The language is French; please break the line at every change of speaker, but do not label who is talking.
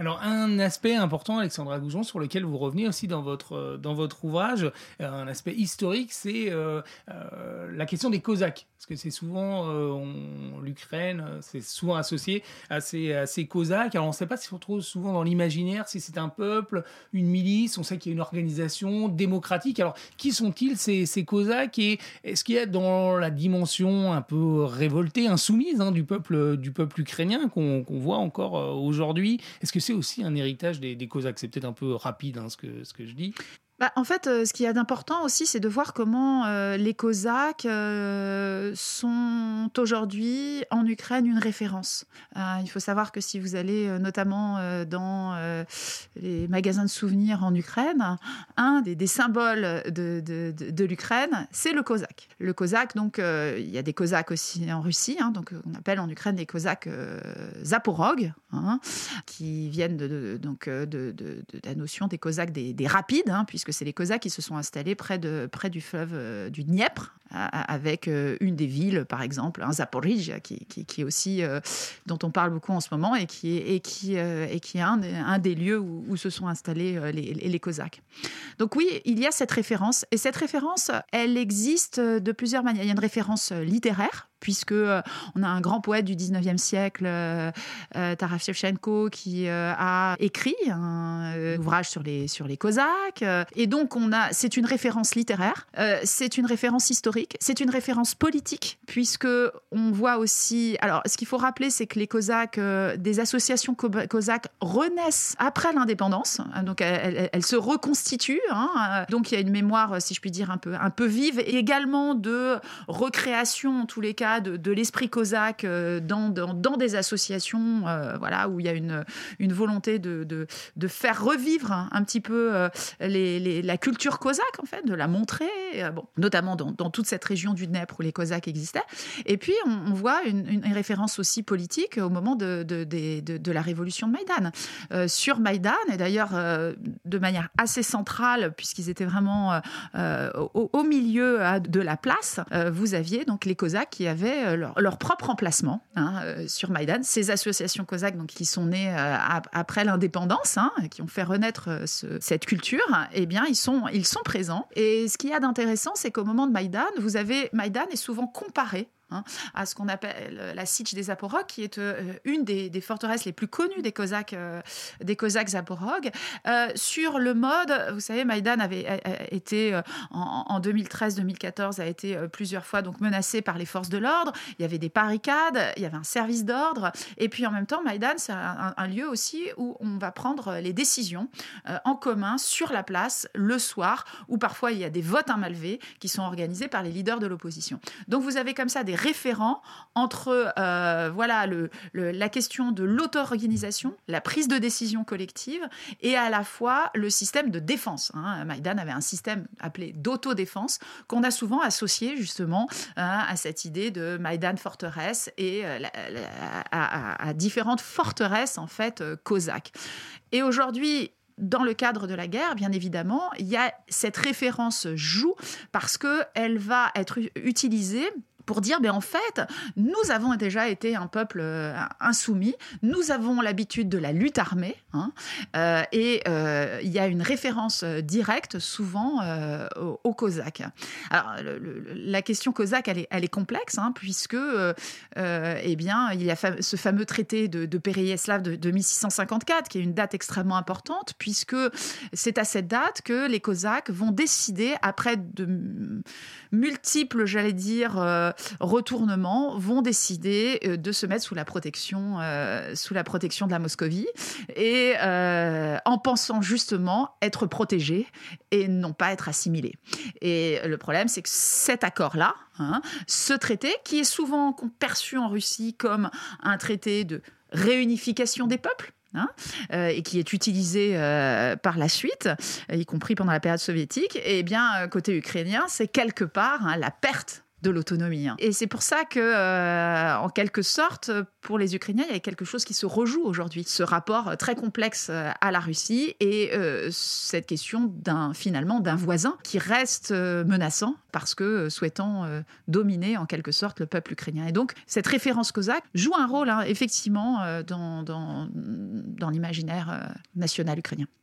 Alors un aspect important, Alexandra Goujon, sur lequel vous revenez aussi dans votre, dans votre ouvrage, un aspect historique, c'est la question des Cosaques. Parce que c'est souvent, l'Ukraine, c'est souvent associé à ces, à ces Cosaques. Alors on ne sait pas si on trouve souvent dans l'imaginaire si c'est un peuple, une milice, on sait qu'il y a une organisation démocratique. Alors qui sont-ils ces, ces Cosaques et est-ce qu'il y a dans la dimension un peu révoltée, insoumise hein, du, peuple, du peuple ukrainien qu'on voit encore euh, aujourd'hui, est-ce que c'est aussi un héritage des, C'est peut-être un peu rapide hein, ce que je dis.
Bah, en fait, euh, ce qu'il y a d'important aussi, c'est de voir comment euh, les Cosaques euh, sont aujourd'hui en Ukraine une référence. il faut savoir que si vous allez notamment dans les magasins de souvenirs en Ukraine, un des, symboles de, l'Ukraine, c'est le Cosaque. Le Cosaque, donc, il y a des Cosaques aussi en Russie, hein, donc on appelle en Ukraine les Cosaques Zaporog, hein, qui viennent de, donc, de, la notion des Cosaques des, des rapides, hein, puisque c'est les Cosaques qui se sont installés près, de, près du fleuve euh, du Dniepr, avec euh, une des villes, par exemple, un Zaporizhia, qui, qui, est aussi, euh, dont on parle beaucoup en ce moment, et qui est, et qui, et qui est un, des lieux où, se sont installés les, les, Cosaques. Donc oui, il y a cette référence, et cette référence, elle existe de plusieurs manières. Il y a une référence littéraire, puisque euh, on a un grand poète du 19e siècle, euh, euh, Shevchenko, qui a écrit un ouvrage sur les, sur les Cosaques. Et donc, on a, c'est une référence littéraire, c'est une référence historique, c'est une référence politique, puisque on voit aussi. Alors, ce qu'il faut rappeler, c'est que les Cosaques, des associations Cosaques renaissent après l'indépendance, donc elles, se reconstituent. Hein. donc, il y a une mémoire, si je puis dire, un peu, un peu vive, et également de recréation, en tous les cas, de, l'esprit cosaque euh, dans, dans, des associations euh, voilà, où il y a une, une volonté de, de, faire revivre un petit peu euh, les, la culture cosaque, en fait, de la montrer, bon, notamment dans, dans, toute cette région du Dnepr où les cosaques existaient. Et puis, on, voit une, référence aussi politique au moment de, de, de la révolution de Maïdan. sur Maïdan, et d'ailleurs de manière assez centrale, puisqu'ils étaient vraiment au, au, milieu de la place, vous aviez donc les cosaques qui avaient euh, leur, propre emplacement hein, euh, sur Maïdan. Ces associations cosaques donc, qui sont nées euh, après l'indépendance, hein, qui ont fait renaître cette culture, eh bien, ils sont, ils sont présents. Et ce qu'il y a d'intéressant, c'est qu'au moment de Maïdan, vous avez Maïdan est souvent comparé Hein, à ce qu'on appelle la Sitch des Zaporog, qui est euh, une des, forteresses les plus connues des Cosaques, euh, des Cosaques Zaporog. Euh, sur le mode, vous savez, Maïdan avait été en, 2013-2014 a été plusieurs fois donc menacé par les forces de l'ordre. Il y avait des barricades, il y avait un service d'ordre, et puis en même temps, Maïdan c'est un, lieu aussi où on va prendre les décisions en commun sur la place le soir, où parfois il y a des votes malvés qui sont organisés par les leaders de l'opposition. Donc vous avez comme ça des référent entre euh, voilà le, la question de l'auto-organisation, la prise de décision collective et à la fois le système de défense. Hein. Maïdan avait un système appelé d'autodéfense qu'on a souvent associé justement hein, à cette idée de Maïdan forteresse et euh, à, différentes forteresses en fait euh, cosaques. Et aujourd'hui, dans le cadre de la guerre, bien évidemment, il y a cette référence joue parce qu'elle va être utilisée pour dire, ben en fait, nous avons déjà été un peuple euh, insoumis, nous avons l'habitude de la lutte armée, hein, euh, et euh, il y a une référence directe souvent aux, Cosaques. Alors, la question cosaque, elle est, complexe, hein, puisque, eh bien, il y a ce fameux traité de, de, de 1654, qui est une date extrêmement importante, puisque c'est à cette date que les Cosaques vont décider, après de multiples, j'allais dire, retournement vont décider euh, de se mettre sous la protection, euh, sous la protection de la Moscovie et euh, en pensant justement être protégés et non pas être assimilés. Et le problème, c'est que cet accord-là, hein, ce traité, qui est souvent perçu en Russie comme un traité de réunification des peuples, Hein, et qui est utilisé par la suite, y compris pendant la période soviétique, et eh bien côté ukrainien, c'est quelque part hein, la perte de l'autonomie. Hein. Et c'est pour ça que, euh, en quelque sorte, pour les Ukrainiens, il y a quelque chose qui se rejoue aujourd'hui. Ce rapport très complexe euh, à la Russie et euh, cette question finalement d'un voisin qui reste menaçant parce que souhaitant dominer en quelque sorte le peuple ukrainien. Et donc cette référence cosaque joue un rôle hein, effectivement dans l'imaginaire national ukrainien.